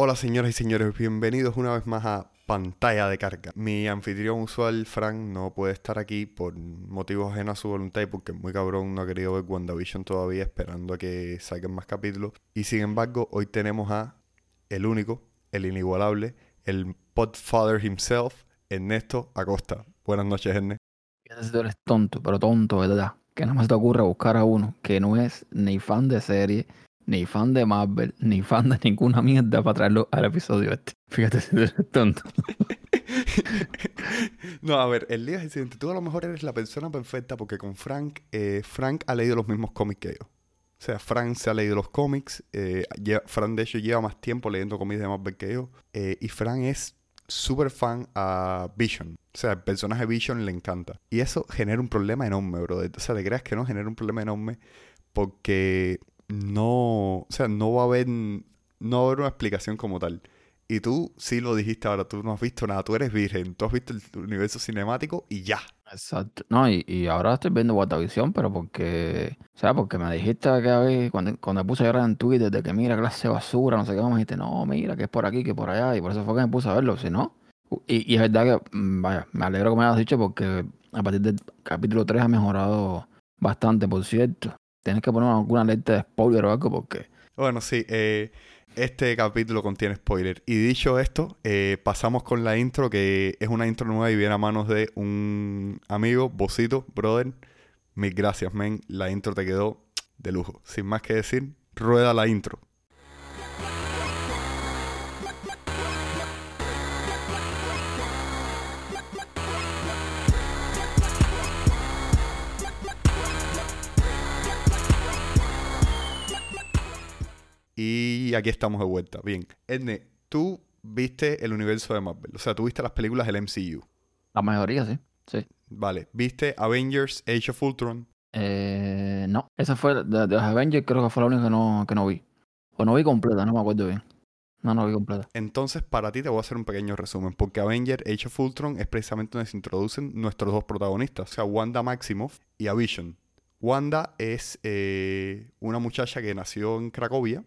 Hola señoras y señores, bienvenidos una vez más a Pantalla de Carga. Mi anfitrión usual, Frank, no puede estar aquí por motivos ajenos a su voluntad y porque muy cabrón no ha querido ver WandaVision todavía, esperando a que salgan más capítulos. Y sin embargo, hoy tenemos a el único, el inigualable, el podfather himself, Ernesto Acosta. Buenas noches, Ernesto. Tú eres tonto, pero tonto, ¿verdad? Que no se te ocurre buscar a uno que no es ni fan de serie, ni fan de Marvel, ni fan de ninguna mierda para traerlo al episodio este. Fíjate si eres tonto. no, a ver, el día es el siguiente. Tú a lo mejor eres la persona perfecta porque con Frank, eh, Frank ha leído los mismos cómics que yo. O sea, Frank se ha leído los cómics. Eh, Frank, de hecho, lleva más tiempo leyendo cómics de Marvel que yo. Eh, y Frank es súper fan a Vision. O sea, el personaje Vision le encanta. Y eso genera un problema enorme, bro. O sea, ¿te creas que no? Genera un problema enorme porque no, o sea, no va a haber, no va a haber una explicación como tal. Y tú sí lo dijiste ahora, tú no has visto nada, tú eres virgen, tú has visto el universo cinemático y ya. Exacto. No, y, y ahora estoy viendo WandaVision, pero porque, o sea, porque me dijiste que cuando, cuando me puse a llorar en Twitter de que mira, clase de basura, no sé qué, me dijiste, no, mira, que es por aquí, que por allá, y por eso fue que me puse a verlo, si no. Y, y es verdad que, mm, vaya, me alegro que me hayas dicho porque a partir del capítulo 3 ha mejorado bastante, por cierto. Tienes que poner alguna alerta de spoiler o algo porque... Bueno, sí, eh, este capítulo contiene spoiler. Y dicho esto, eh, pasamos con la intro, que es una intro nueva y viene a manos de un amigo, Bocito, brother. Mil gracias, men. La intro te quedó de lujo. Sin más que decir, rueda la intro. Y aquí estamos de vuelta. Bien. Edne, tú viste el universo de Marvel. O sea, tú viste las películas del MCU. La mayoría, sí. Sí. Vale. ¿Viste Avengers Age of Ultron? Eh, no. Esa fue, de, los Avengers creo que fue la única que no, que no vi. O no vi completa, no me acuerdo bien. No, no vi completa. Entonces, para ti te voy a hacer un pequeño resumen, porque Avengers Age of Ultron es precisamente donde se introducen nuestros dos protagonistas, o sea, Wanda Maximoff y a Vision. Wanda es eh, una muchacha que nació en Cracovia,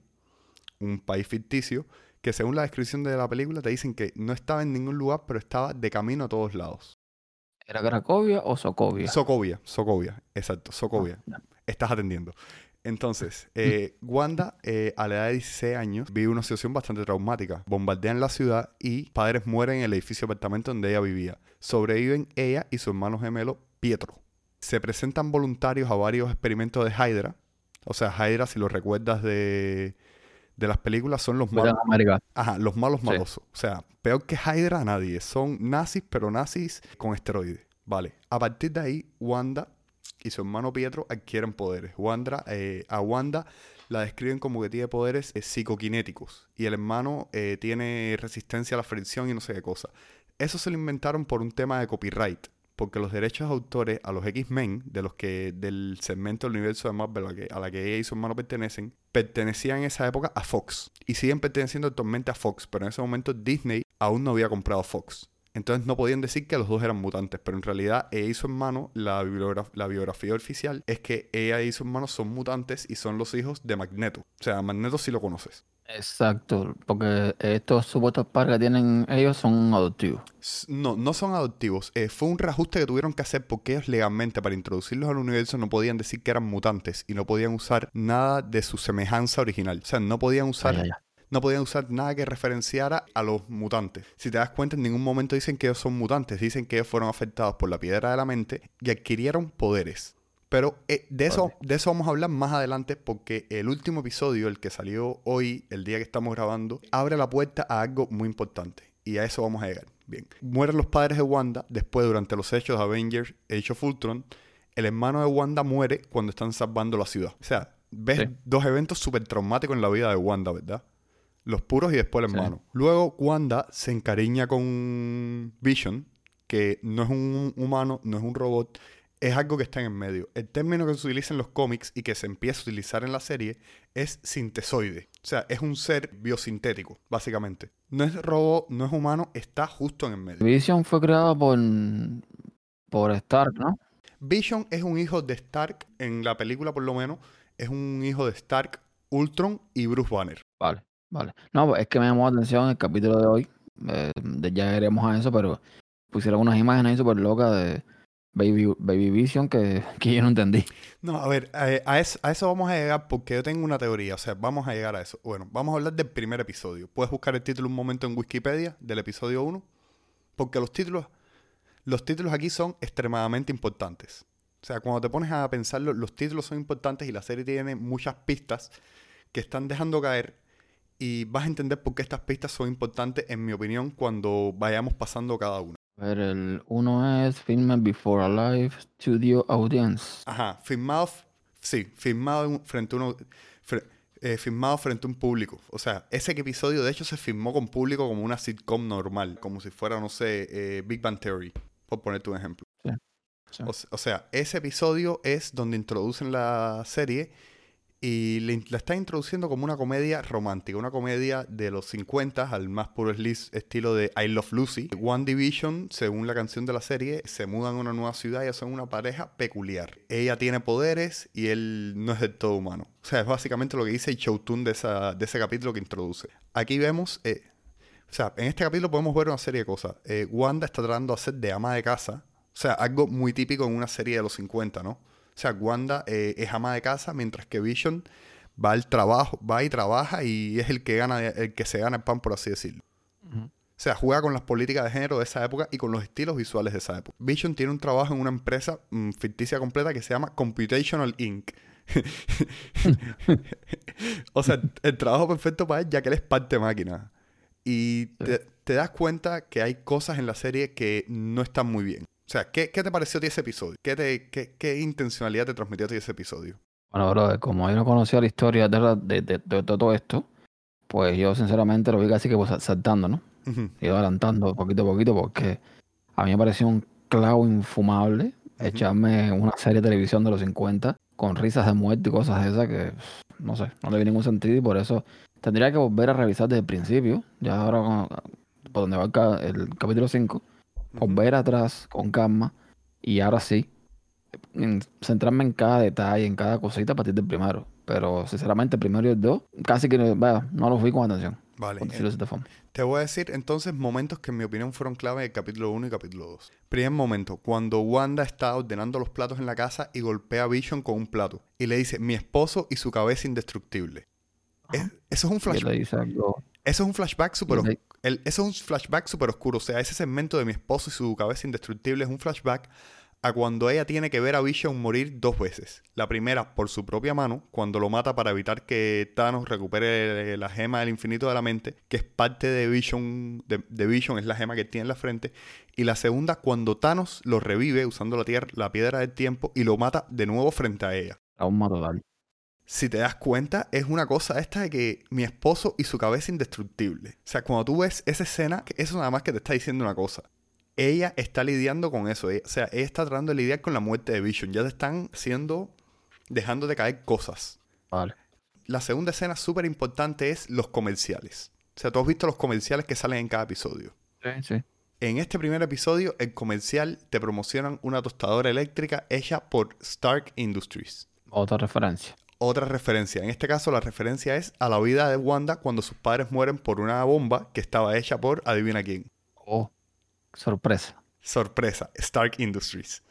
un país ficticio, que según la descripción de la película te dicen que no estaba en ningún lugar, pero estaba de camino a todos lados. ¿Era Cracovia o Sokovia? Sokovia, Sokovia, exacto, Sokovia. Ah, Estás atendiendo. Entonces, eh, Wanda, eh, a la edad de 16 años, vive una situación bastante traumática. Bombardean la ciudad y padres mueren en el edificio de apartamento donde ella vivía. Sobreviven ella y su hermano gemelo, Pietro. Se presentan voluntarios a varios experimentos de Hydra. O sea, Hydra, si lo recuerdas de de las películas son los malos. Ajá, los malos malosos. O sea, peor que Hydra nadie. Son nazis, pero nazis con esteroides. Vale. A partir de ahí, Wanda y su hermano Pietro adquieren poderes. Wanda, eh, a Wanda la describen como que tiene poderes eh, psicoquinéticos. Y el hermano eh, tiene resistencia a la fricción y no sé qué cosa. Eso se lo inventaron por un tema de copyright porque los derechos de autores a los X-Men, de los que del segmento del universo de Marvel a que, la que ella y su hermano pertenecen, pertenecían en esa época a Fox. Y siguen perteneciendo actualmente a Fox, pero en ese momento Disney aún no había comprado Fox. Entonces no podían decir que los dos eran mutantes, pero en realidad ella y su hermano, la, biografía oficial es que ella y su hermano son mutantes y son los hijos de Magneto. O sea, Magneto sí lo conoces. Exacto, porque estos supuestos padres que tienen ellos son adoptivos. No, no son adoptivos. Eh, fue un reajuste que tuvieron que hacer porque ellos legalmente para introducirlos al universo no podían decir que eran mutantes y no podían usar nada de su semejanza original. O sea, no podían usar... No podían usar nada que referenciara a los mutantes. Si te das cuenta, en ningún momento dicen que ellos son mutantes. Dicen que ellos fueron afectados por la piedra de la mente y adquirieron poderes. Pero eh, de, eso, de eso vamos a hablar más adelante porque el último episodio, el que salió hoy, el día que estamos grabando, abre la puerta a algo muy importante. Y a eso vamos a llegar. Bien. Mueren los padres de Wanda. Después, durante los hechos de Avengers, Age of Ultron, el hermano de Wanda muere cuando están salvando la ciudad. O sea, ves dos eventos súper traumáticos en la vida de Wanda, ¿verdad? Los puros y después el hermano. Luego, Wanda se encariña con Vision, que no es un humano, no es un robot, es algo que está en el medio. El término que se utiliza en los cómics y que se empieza a utilizar en la serie es sintesoide. O sea, es un ser biosintético, básicamente. No es robot, no es humano, está justo en el medio. Vision fue creado por, por Stark, ¿no? Vision es un hijo de Stark, en la película por lo menos, es un hijo de Stark, Ultron y Bruce Banner. Vale. Vale. No, pues, es que me llamó la atención el capítulo de hoy. eh, ya iremos a eso, pero pusieron unas imágenes ahí súper locas de Baby, Baby Vision que, que yo no entendí. No, a ver, eh, a, eso, a eso vamos a llegar porque yo tengo una teoría, o sea, vamos a llegar a eso. Bueno, vamos a hablar del primer episodio. Puedes buscar el título un momento en Wikipedia del episodio 1, porque los títulos, los títulos aquí son extremadamente importantes. O sea, cuando te pones a pensarlo, los títulos son importantes y la serie tiene muchas pistas que están dejando caer y vas a entender por qué estas pistas son importantes, en mi opinión, cuando vayamos pasando cada una. A ver, el uno es Filmed Before a Live Studio Audience. Ajá, filmado, sí, filmado frente a uno, fre- eh, filmado frente a un público. O sea, ese episodio de hecho se filmó con público como una sitcom normal, como si fuera, no sé, eh, Big Bang Theory, por ponerte un ejemplo. Sí. O, s- o sea, ese episodio es donde introducen la serie y la están introduciendo como una comedia romántica, una comedia de los 50 al más puro estilo de I Love Lucy. One Division, según la canción de la serie, se mudan a una nueva ciudad y son una pareja peculiar. Ella tiene poderes y él no es del todo humano. O sea, es básicamente lo que dice el showtune de, de ese capítulo que introduce. Aquí vemos... eh, o sea, en este capítulo podemos ver una serie de cosas. Eh, Wanda está tratando de hacer de ama de casa. O sea, algo muy típico en una serie de los 50, ¿no? O sea, Wanda eh, es ama de casa, mientras que Vision va al trabajo, va y trabaja y es el que gana, el que se gana el pan, por así decirlo. O sea, juega con las políticas de género de esa época y con los estilos visuales de esa época. Vision tiene un trabajo en una empresa mm, ficticia completa que se llama Computational Inc. o sea, el trabajo perfecto para él ya que él es parte máquina. Y te, te das cuenta que hay cosas en la serie que no están muy bien. O sea, ¿qué, qué te pareció a ti ese episodio? ¿Qué, te, qué, qué intencionalidad te transmitió a ti ese episodio? Bueno, brother, como yo no conocía la historia de, de- de- de todo esto, pues yo sinceramente lo vi casi que pues, saltando, ¿no? Iba adelantando poquito a poquito porque a mí me pareció un clavo infumable echarme una serie de televisión de los 50 con risas de muerte y cosas de esas que, no sé, no le vi ningún sentido y por eso tendría que volver a revisar desde el principio, ya ahora por donde va el, el capítulo 5, volver atrás con calma y ahora sí, en- centrarme en cada detalle, en cada cosita a partir del primero. Pero sinceramente el primero y el dos, casi que vaya, no los vi con atención, Vale. forma. Te voy a decir entonces momentos que en mi opinión fueron clave del capítulo 1 y capítulo 2. Primer momento, cuando Wanda está ordenando los platos en la casa y golpea a Vision con un plato. Y le dice, mi esposo y su cabeza indestructible. Es- eso es un flashback. Eso es un flashback súper. El- eso es un flashback súper oscuro. O sea, ese segmento de mi esposo y su cabeza indestructible es un flashback a cuando ella tiene que ver a Vision morir dos veces. La primera por su propia mano, cuando lo mata para evitar que Thanos recupere la gema del infinito de la mente, que es parte de Vision, de, Vision, es la gema que tiene en la frente. Y la segunda cuando Thanos lo revive usando la, tierra, la piedra del tiempo y lo mata de nuevo frente a ella. trauma total. Si te das cuenta, es una cosa esta de que mi esposo y su cabeza indestructible. O sea, cuando tú ves esa escena, que eso nada más que te está diciendo una cosa. Ella está lidiando con eso. ella- o sea, ella está tratando de lidiar con la muerte de Vision. Ya te están haciendo, dejando de caer cosas. Vale. La segunda escena súper importante es los comerciales. O sea, tú has visto los comerciales que salen en cada episodio. Sí, sí. En este primer episodio, el comercial te promocionan una tostadora eléctrica hecha por Stark Industries. Otra referencia. Otra referencia. En este caso, la referencia es a la vida de Wanda cuando sus padres mueren por una bomba que estaba hecha por, adivina quién. Oh, sorpresa. Sorpresa, Stark Industries.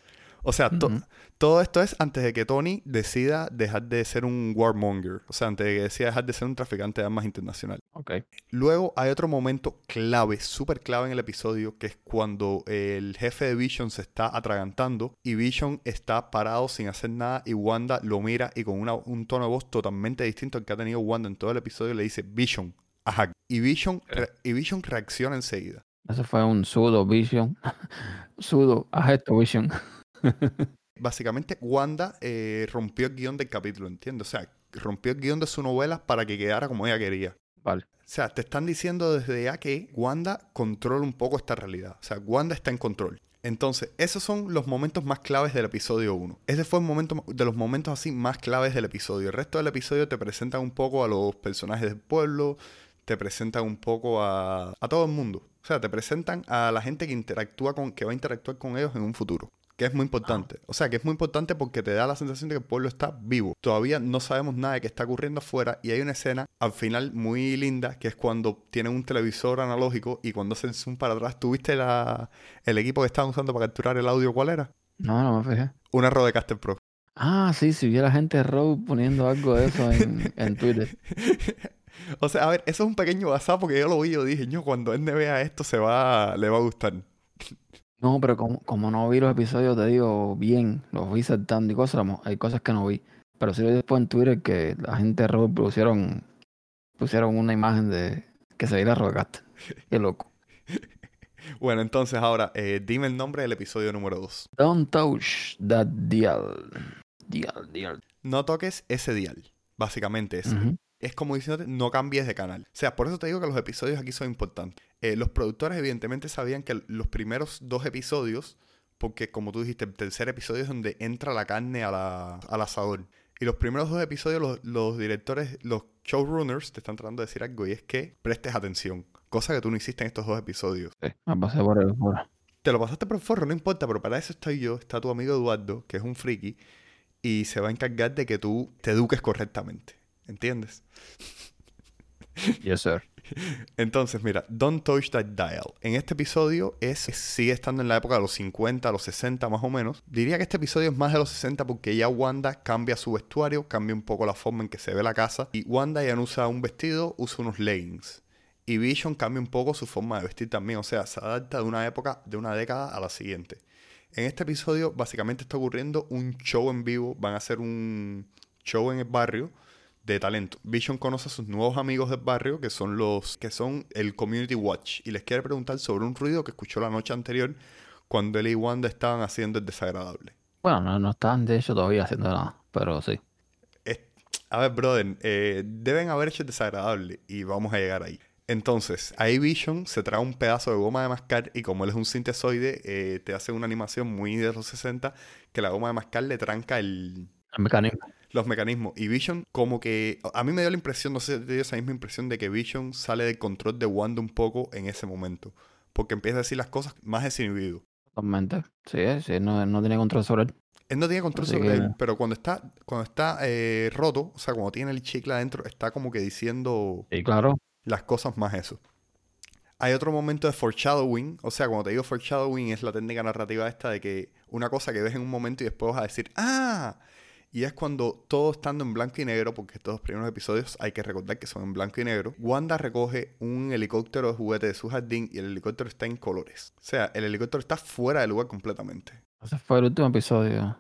O sea, to- todo esto es antes de que Tony decida dejar de ser un warmonger. O sea, antes de que decida dejar de ser un traficante de armas internacional. Ok. Luego hay otro momento clave, súper clave en el episodio, que es cuando el jefe de Vision se está atragantando y Vision está parado sin hacer nada y Wanda lo mira y con una- un tono de voz totalmente distinto al que ha tenido Wanda en todo el episodio le dice Vision, ajá. Y Vision, y Vision reacciona enseguida. Ese fue un pseudo vision. pseudo agesto vision. Básicamente Wanda eh, rompió el guion del capítulo, ¿entiendes? O sea, rompió el guion de su novela para que quedara como ella quería. Vale. O sea, te están diciendo desde ya que Wanda controla un poco esta realidad. O sea, Wanda está en control. Entonces, esos son los momentos más claves del episodio 1. Ese fue el momento de los momentos así más claves del episodio. El resto del episodio te presentan un poco a los personajes del pueblo, te presentan un poco a, a todo el mundo. O sea, te presentan a la gente que interactúa con, que va a interactuar con ellos en un futuro. Que es muy importante. O sea, que es muy importante porque te da la sensación de que el pueblo está vivo. Todavía no sabemos nada de qué está ocurriendo afuera y hay una escena al final muy linda que es cuando tienen un televisor analógico y cuando hacen zoom para atrás. ¿Tuviste la, el equipo que estaban usando para capturar el audio? ¿Cuál era? No, no me fijé. Una Rodecaster Pro. Ah, sí, si vi a la gente de poniendo algo de eso en, en Twitter. o sea, a ver, eso es un pequeño WhatsApp porque yo lo vi y yo dije, yo cuando él me vea esto se va, le va a gustar. No, pero como, como no vi los episodios, te digo bien, los vi saltando y cosas, hay cosas que no vi. Pero sí vi después en Twitter que la gente de Road pusieron, pusieron una imagen de que se veía la Qué loco. Bueno, entonces ahora, eh, dime el nombre del episodio número 2. Don't touch that dial. Dial, dial. No toques ese dial. Básicamente eso. Es como diciéndote, no cambies de canal. O sea, por eso te digo que los episodios aquí son importantes. Eh, los productores evidentemente sabían que los primeros dos episodios, porque como tú dijiste, el tercer episodio es donde entra la carne a la, al asador. Y los primeros dos episodios, los, los directores, los showrunners te están tratando de decir algo y es que prestes atención. Cosa que tú no hiciste en estos dos episodios. Sí, me pasé por el Te lo pasaste por el forro, no importa, pero para eso estoy yo, está tu amigo Eduardo, que es un friki, y se va a encargar de que tú te eduques correctamente. ¿Entiendes? Yes, sir. Entonces, mira, Don't Touch That Dial. En este episodio es, sigue estando en la época de los 50, los 60 más o menos. Diría que este episodio es más de los 60 porque ya Wanda cambia su vestuario, cambia un poco la forma en que se ve la casa. Y Wanda ya no usa un vestido, usa unos leggings. Y Vision cambia un poco su forma de vestir también, o sea, se adapta de una época, de una década a la siguiente. En este episodio básicamente está ocurriendo un show en vivo, van a hacer un show en el barrio de talento. Vision conoce a sus nuevos amigos del barrio, que son los que son el Community Watch, y les quiere preguntar sobre un ruido que escuchó la noche anterior cuando él y Wanda estaban haciendo el desagradable. Bueno, no, no están de hecho todavía haciendo nada, pero sí. a ver, brother, eh, deben haber hecho el desagradable y vamos a llegar ahí. Entonces, ahí Vision se trae un pedazo de goma de mascar y como él es un sintesoide, eh, te hace una animación muy de los 60 que la goma de mascar le tranca el... El mecanismo. Los mecanismos. Y Vision como que... A mí me dio la impresión, no sé si te dio esa misma impresión de que Vision sale del control de Wanda un poco en ese momento. Porque empieza a decir las cosas más desinhibido. Totalmente. Sí, sí, no, no tiene control sobre él. Él no tiene control sobre él, pero cuando está, cuando está eh, roto, o sea, cuando tiene el chicle adentro, está como que diciendo... Sí, claro las cosas más eso. Hay otro momento de foreshadowing, o sea, cuando te digo foreshadowing es la técnica narrativa esta de que una cosa que ves en un momento y después vas a decir, ¡ah! Y es cuando todo estando en blanco y negro, porque estos dos primeros episodios hay que recordar que son en blanco y negro, Wanda recoge un helicóptero de juguete de su jardín y el helicóptero está en colores. O sea, el helicóptero está fuera del lugar completamente. Ese fue el último episodio.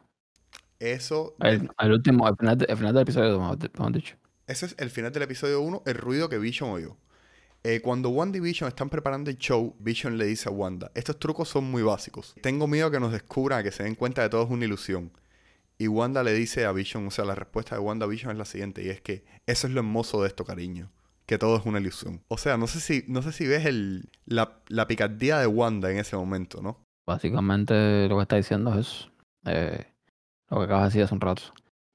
Eso... El, último, al final, final, del episodio, hemos dicho. Ese es el final del episodio 1, el ruido que Vision oyó. Eh, cuando Wanda y Vision están preparando el show, Vision le dice a Wanda, estos trucos son muy básicos. Tengo miedo que nos descubran, que se den cuenta de todo es una ilusión. Y Wanda le dice a Vision, o sea, la respuesta de Wanda Vision es la siguiente, y es que eso es lo hermoso de esto, cariño. Que todo es una ilusión. O sea, no sé si, no sé si ves el, la, picardía de Wanda en ese momento, ¿no? Básicamente lo que está diciendo es eh, lo que acabas de decir hace un rato.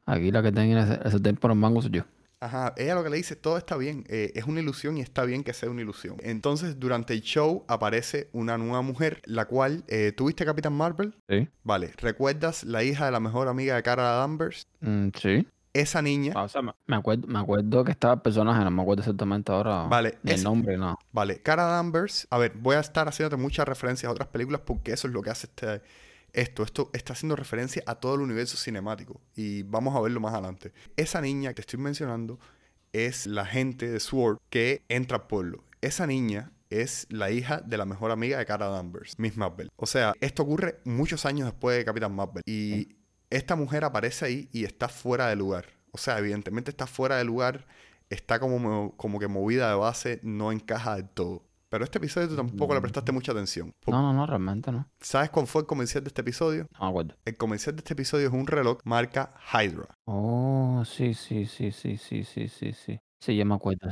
Aquí la que tiene ese, ese tiempo en mangos soy yo. Ajá, ella lo que le dice, todo está bien, eh, es una ilusión y está bien que sea una ilusión. Entonces, durante el show aparece una nueva mujer, la cual, eh, ¿tuviste Capitán Marvel? Sí. Vale, ¿recuerdas la hija de la mejor amiga de Cara Danvers? Mm, sí. Esa niña... Ah, me, acuerdo, me acuerdo que estaba el personaje, no me acuerdo exactamente ahora vale, el nombre, no. Vale, Cara Danvers, a ver, voy a estar haciéndote muchas referencias a otras películas porque eso es lo que hace este esto, esto está haciendo referencia a todo el universo cinemático y vamos a verlo más adelante. Esa niña que estoy mencionando es la gente de SWORD que entra al pueblo. Esa niña es la hija de la mejor amiga de Cara Danvers, Miss Marvel. O sea, esto ocurre muchos años después de Capitán Marvel y esta mujer aparece ahí y está fuera de lugar. O sea, evidentemente está fuera de lugar, está como, como que movida de base, no encaja del todo. Pero este episodio tú tampoco le prestaste mucha atención. No, no, no, realmente no. ¿Sabes cuál fue el comercial de este episodio? No acuerdo. El comercial de este episodio es un reloj marca Hydra. Oh, sí, sí, sí, sí, sí, sí, sí, sí. Sí, ya me acuerdo.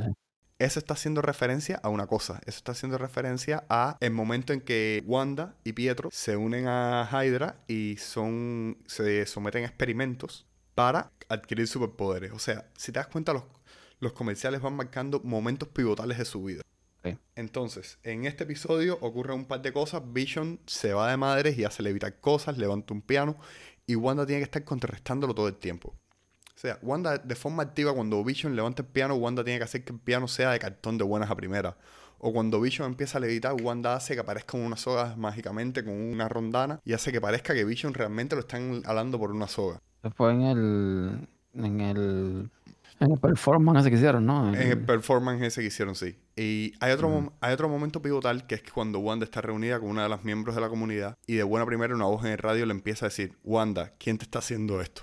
Eso está haciendo referencia a una cosa. Eso está haciendo referencia a el momento en que Wanda y Pietro se unen a Hydra y son se someten a experimentos para adquirir superpoderes. O sea, si te das cuenta, los, los comerciales van marcando momentos pivotales de su vida. Entonces, en este episodio ocurre un par de cosas. Vision se va de madres y hace levitar cosas, levanta un piano y Wanda tiene que estar contrarrestándolo todo el tiempo. O sea, Wanda de forma activa cuando Vision levanta el piano, Wanda tiene que hacer que el piano sea de cartón de buenas a primeras. O cuando Vision empieza a levitar, Wanda hace que aparezca una soga mágicamente con una rondana y hace que parezca que Vision realmente lo están alando por una soga. Fue en el. En el. En el performance ese que hicieron, ¿no? En el El- performance ese que hicieron, sí. Y hay otro, hay otro momento pivotal que es que cuando Wanda está reunida con una de las miembros de la comunidad y de buena primera una voz en el radio le empieza a decir, Wanda, ¿quién te está haciendo esto?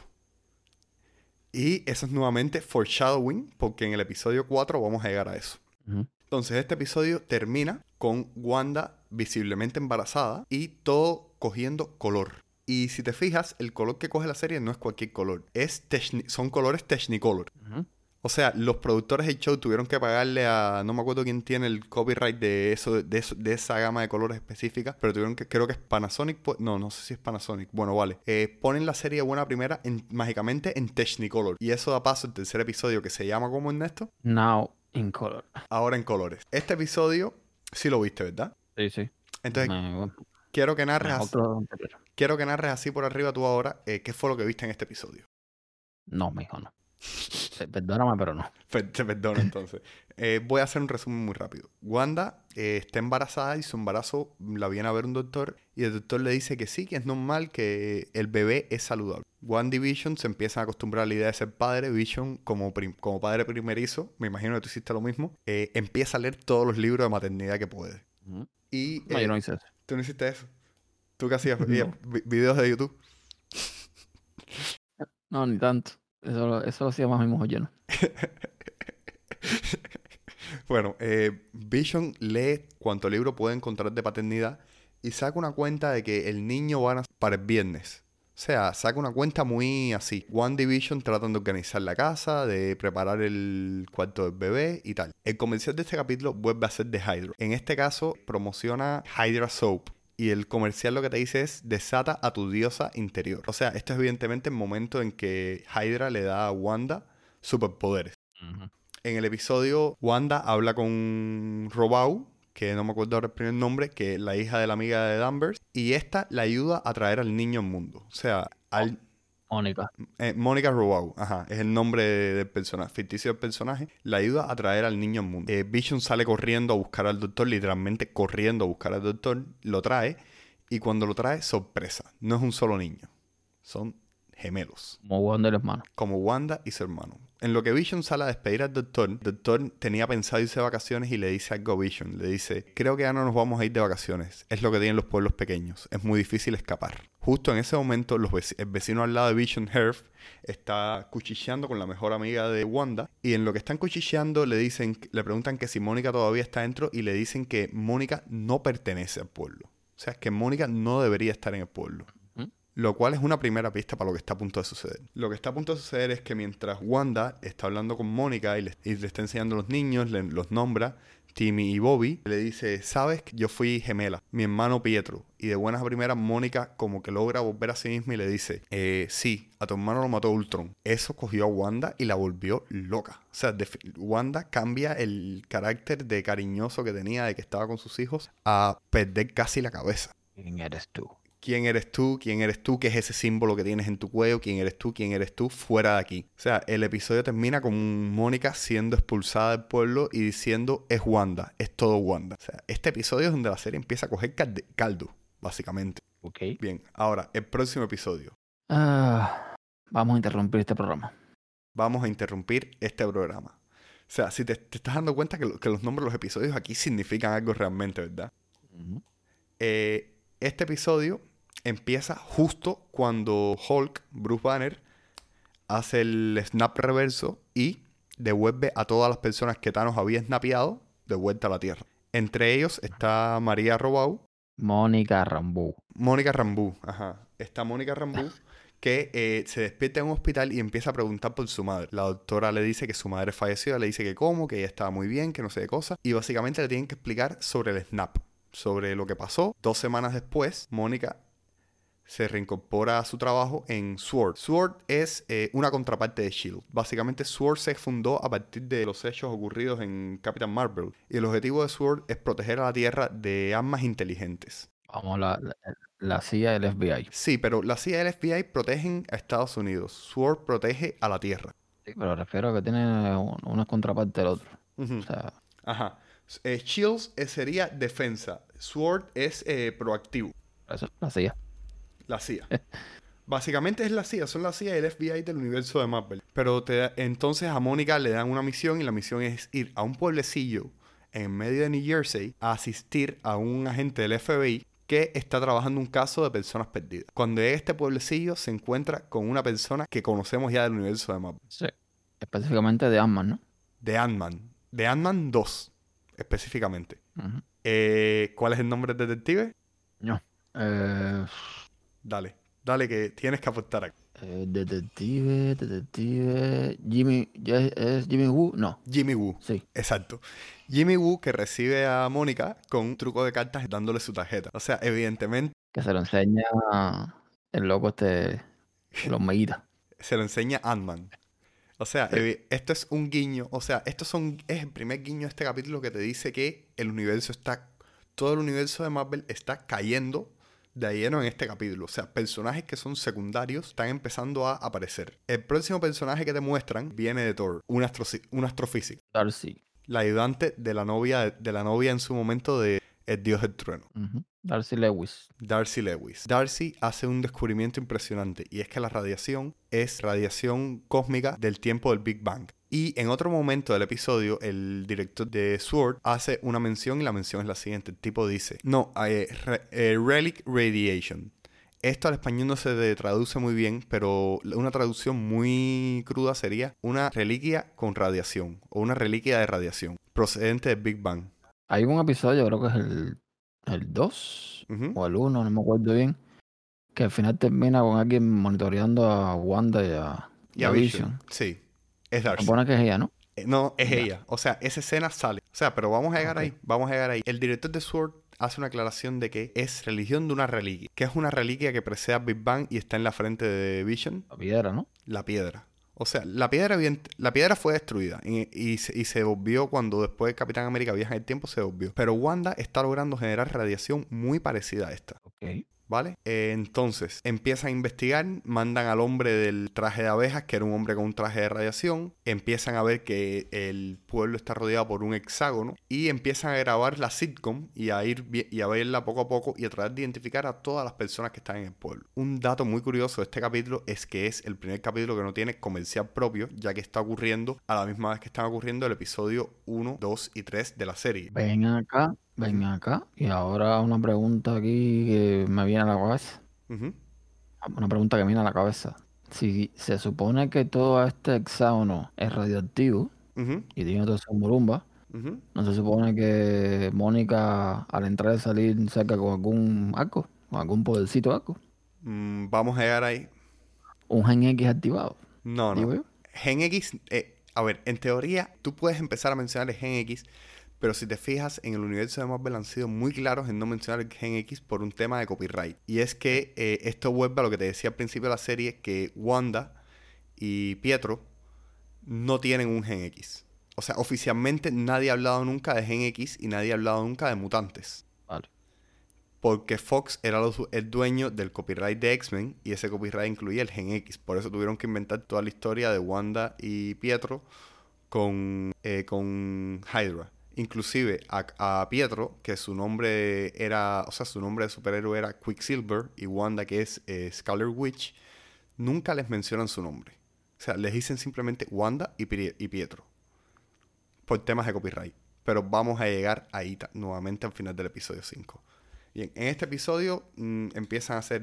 Y eso es nuevamente foreshadowing porque en el episodio 4 vamos a llegar a eso. Entonces este episodio termina con Wanda visiblemente embarazada y todo cogiendo color. Y si te fijas, el color que coge la serie no es cualquier color, es son colores Technicolor. O sea, los productores del show tuvieron que pagarle a. No me acuerdo quién tiene el copyright de eso, de, eso- de esa gama de colores específica. Pero tuvieron que. Creo que es Panasonic. pu- No, no sé si es Panasonic. Bueno, vale. Eh, ponen la serie buena primera en- mágicamente en Technicolor. Y eso da paso al tercer episodio que se llama como Ernesto. Now in color. Ahora en colores. Este episodio sí lo viste, ¿verdad? Sí, sí. Entonces, Me- bueno, quiero que narres. anterior. Quiero que narres así por arriba tú ahora. eh, ¿Qué fue lo que viste en este episodio? No, mijo, no. Eh, Perdóname, pero no. Pues te perdono entonces. Eh, voy a hacer un resumen muy rápido. Wanda eh, está embarazada y su embarazo la viene a ver un doctor y el doctor le dice que sí, que es normal, que el bebé es saludable. Wanda y Vision se empiezan a acostumbrar a la idea de ser padre. Vision, como, como padre primerizo, me imagino que tú hiciste lo mismo, eh, empieza a leer todos los libros de maternidad que puede. Y No, yo no hice eso. tú no hiciste eso. ¿Tú qué hacías? No. Videos de YouTube. No, ni tanto. Eso, lo- eso lo hacía más mi mujer yo no. Bueno, eh, Vision lee cuánto libro puede encontrar de paternidad y saca una cuenta de que el niño va a nacer para el viernes. O sea, saca una cuenta muy así. One Division tratan de organizar la casa, de preparar el cuarto del bebé y tal. El comercial de este capítulo vuelve a ser de Hydra. En este caso, promociona Hydra Soap. Y el comercial lo que te dice es desata a tu diosa interior. O sea, esto es evidentemente el momento en que Hydra le da a Wanda superpoderes. En el episodio, Wanda habla con Robau, que no me acuerdo ahora el primer nombre, que es la hija de la amiga de Danvers, y esta le ayuda a traer al niño al mundo. O sea, al, Mónica. eh, Mónica Robau, ajá, es el nombre de- del personaje, ficticio del personaje, le ayuda a traer al niño al mundo. Eh, Vision sale corriendo a buscar al doctor, literalmente corriendo a buscar al doctor, lo trae, y cuando lo trae, sorpresa, no es un solo niño, son gemelos Como Wanda y el hermano. como Wanda y su hermano. En lo que Vision sale a despedir al doctor, el doctor tenía pensado irse de vacaciones y le dice algo a Vision. Le dice, creo que ya no nos vamos a ir de vacaciones. Es lo que tienen los pueblos pequeños. Es muy difícil escapar. Justo en ese momento, los veci- el vecino al lado de Vision, Herf, está cuchicheando con la mejor amiga de Wanda. Y en lo que están cuchicheando, le dicen, le preguntan que si Mónica todavía está dentro y le dicen que Mónica no pertenece al pueblo. O sea, que Mónica no debería estar en el pueblo. Lo cual es una primera pista para lo que está a punto de suceder. Lo que está a punto de suceder es que mientras Wanda está hablando con Mónica y le, y le está enseñando a los niños, le- los nombra, Timmy y Bobby, le dice, sabes que yo fui gemela, mi hermano Pietro. Y de buenas a primeras, Mónica como que logra volver a sí misma y le dice, eh, sí, a tu hermano lo mató Ultron. Eso cogió a Wanda y la volvió loca. O sea, Wanda cambia el carácter de cariñoso que tenía de que estaba con sus hijos a perder casi la cabeza. ¿Quién eres tú? ¿Quién eres tú? ¿Quién eres tú? ¿Qué es ese símbolo que tienes en tu cuello? ¿Quién eres tú? ¿Quién eres tú? Fuera de aquí. O sea, el episodio termina con Mónica siendo expulsada del pueblo y diciendo es Wanda, es todo Wanda. O sea, este episodio es donde la serie empieza a coger caldo, básicamente. Ok. Bien, ahora, el próximo episodio. Ah, vamos a interrumpir este programa. Vamos a interrumpir este programa. O sea, si te, te estás dando cuenta que, lo- que los nombres de los episodios aquí significan algo realmente, ¿verdad? Eh, este episodio empieza justo cuando Hulk, Bruce Banner, hace el snap reverso y devuelve a todas las personas que Thanos había snapeado de vuelta a la Tierra. Entre ellos está María Robau, Mónica Rambo. Mónica Rambú, ajá. Está Mónica Rambú que eh, se despierta en un hospital y empieza a preguntar por su madre. La doctora le dice que su madre falleció, le dice que cómo, que ella estaba muy bien, que no sé qué cosa. Y básicamente le tienen que explicar sobre el snap, sobre lo que pasó. Dos semanas después, Mónica se reincorpora a su trabajo en SWORD. SWORD es eh, una contraparte de SHIELD. Básicamente SWORD se fundó a partir de los hechos ocurridos en Captain Marvel. Y el objetivo de SWORD es proteger a la Tierra de armas inteligentes. Vamos, la, la, la CIA y el FBI. Sí, pero la CIA y el FBI protegen a Estados Unidos. SWORD protege a la Tierra. Sí, pero refiero a que tiene un- una contraparte del otro. Ujú. O sea, Ajá. Eh, Shields eh, sería defensa. Sword es eh, proactivo. eso es la CIA. La CIA. Básicamente es la CIA, son la CIA y el FBI del universo de Marvel. Pero te- entonces a Mónica le dan una misión y la misión es ir a un pueblecillo en medio de New Jersey a asistir a un agente del FBI que está trabajando un caso de personas perdidas. Cuando llega a este pueblecillo se encuentra con una persona que conocemos ya del universo de Marvel. Sí. Específicamente de Ant-Man, ¿no? De Ant-Man. De Ant-Man 2, específicamente. Eh, ¿Cuál es el nombre del detective? No. Eh, Dale, dale que tienes que aportar aquí. eh, detective, detective. Jimmy. ¿ya ¿Es, Jimmy Woo? No. Jimmy Woo. Sí. Exacto. Jimmy Woo que recibe a Mónica con un truco de cartas dándole su tarjeta. O sea, evidentemente Que se lo enseña el loco este. Los meguitas. se lo enseña Ant-Man. O sea, esto es un guiño. O sea, esto son, es el primer guiño de este capítulo que te dice que el universo está. Todo el universo de Marvel está cayendo de lleno en este capítulo. O sea, personajes que son secundarios están empezando a aparecer. El próximo personaje que te muestran viene de Thor, un, un astrofísico. Darcy. La ayudante de la novia, de la novia en su momento de El Dios del Trueno. Darcy Lewis. Darcy Lewis. Darcy hace un descubrimiento impresionante y es que la radiación es radiación cósmica del tiempo del Big Bang. Y en otro momento del episodio, el director de Sword hace una mención y la mención es la siguiente. El tipo dice, no, eh, re- eh, Relic Radiation. Esto al español no se traduce muy bien, pero una traducción muy cruda sería una reliquia con radiación o una reliquia de radiación procedente del Big Bang. Hay un episodio, creo que es el, el 2 Ujú. o el 1, no me acuerdo bien. Que al final termina con alguien monitoreando a Wanda y a, Y a Vision. Sí, es Darcy. Supone que es ella, ¿no? Eh, No, es ella. O sea, esa escena sale. O sea, pero vamos a llegar ahí. Vamos a llegar ahí. El director de Sword hace una aclaración de que es religión de una reliquia. Que es una reliquia que precede al Big Bang y está en la frente de Vision. La piedra, ¿no? La piedra. O sea, la piedra, la piedra fue destruida y, y se, y se volvió cuando después Capitán América viaja en el tiempo, se volvió. Pero Wanda está logrando generar radiación muy parecida a esta. Ok. ¿Vale? Eh, entonces, empiezan a investigar, mandan al hombre del traje de abejas, que era un hombre con un traje de radiación, empiezan a ver que el pueblo está rodeado por un hexágono y empiezan a grabar la sitcom y a ir y a verla poco a poco y a tratar de identificar a todas las personas que están en el pueblo. Un dato muy curioso de este capítulo es que es el primer capítulo que no tiene comercial propio, ya que está ocurriendo a la misma vez que están ocurriendo el episodio 1, 2 y 3 de la serie. Ven acá, ven acá. Y ahora una pregunta aquí que me viene a la cabeza. Ujú. Una pregunta que me viene a la cabeza. Si se supone que todo este hexágono es radioactivo Ujú, y tiene murumba, ujú. ¿no se supone que Mónica al entrar y salir cerca con algún arco? ¿Con algún podercito de arco? Mm, vamos a llegar ahí. Un gen X activado, No, no. digo yo. Gen X, eh, a ver, en teoría tú puedes empezar a mencionar el Gen X, pero si te fijas, en el universo de Marvel han sido muy claros en no mencionar el Gen X por un tema de copyright. Y es que eh, esto vuelve a lo que te decía al principio de la serie, que Wanda y Pietro no tienen un Gen X. O sea, oficialmente nadie ha hablado nunca de Gen X y nadie ha hablado nunca de mutantes. Vale. Porque Fox era el dueño del copyright de X-Men y ese copyright incluía el Gen X. Por eso tuvieron que inventar toda la historia de Wanda y Pietro con, eh, con Hydra. Inclusive a, Pietro, que su nombre era, o sea, su nombre de superhéroe era Quicksilver y Wanda, que es eh, Scarlet Witch, nunca les mencionan su nombre. O sea, les dicen simplemente Wanda y, y Pietro. Por temas de copyright. Pero vamos a llegar ahí nuevamente al final del episodio 5. Bien, en este episodio mm, empiezan a hacer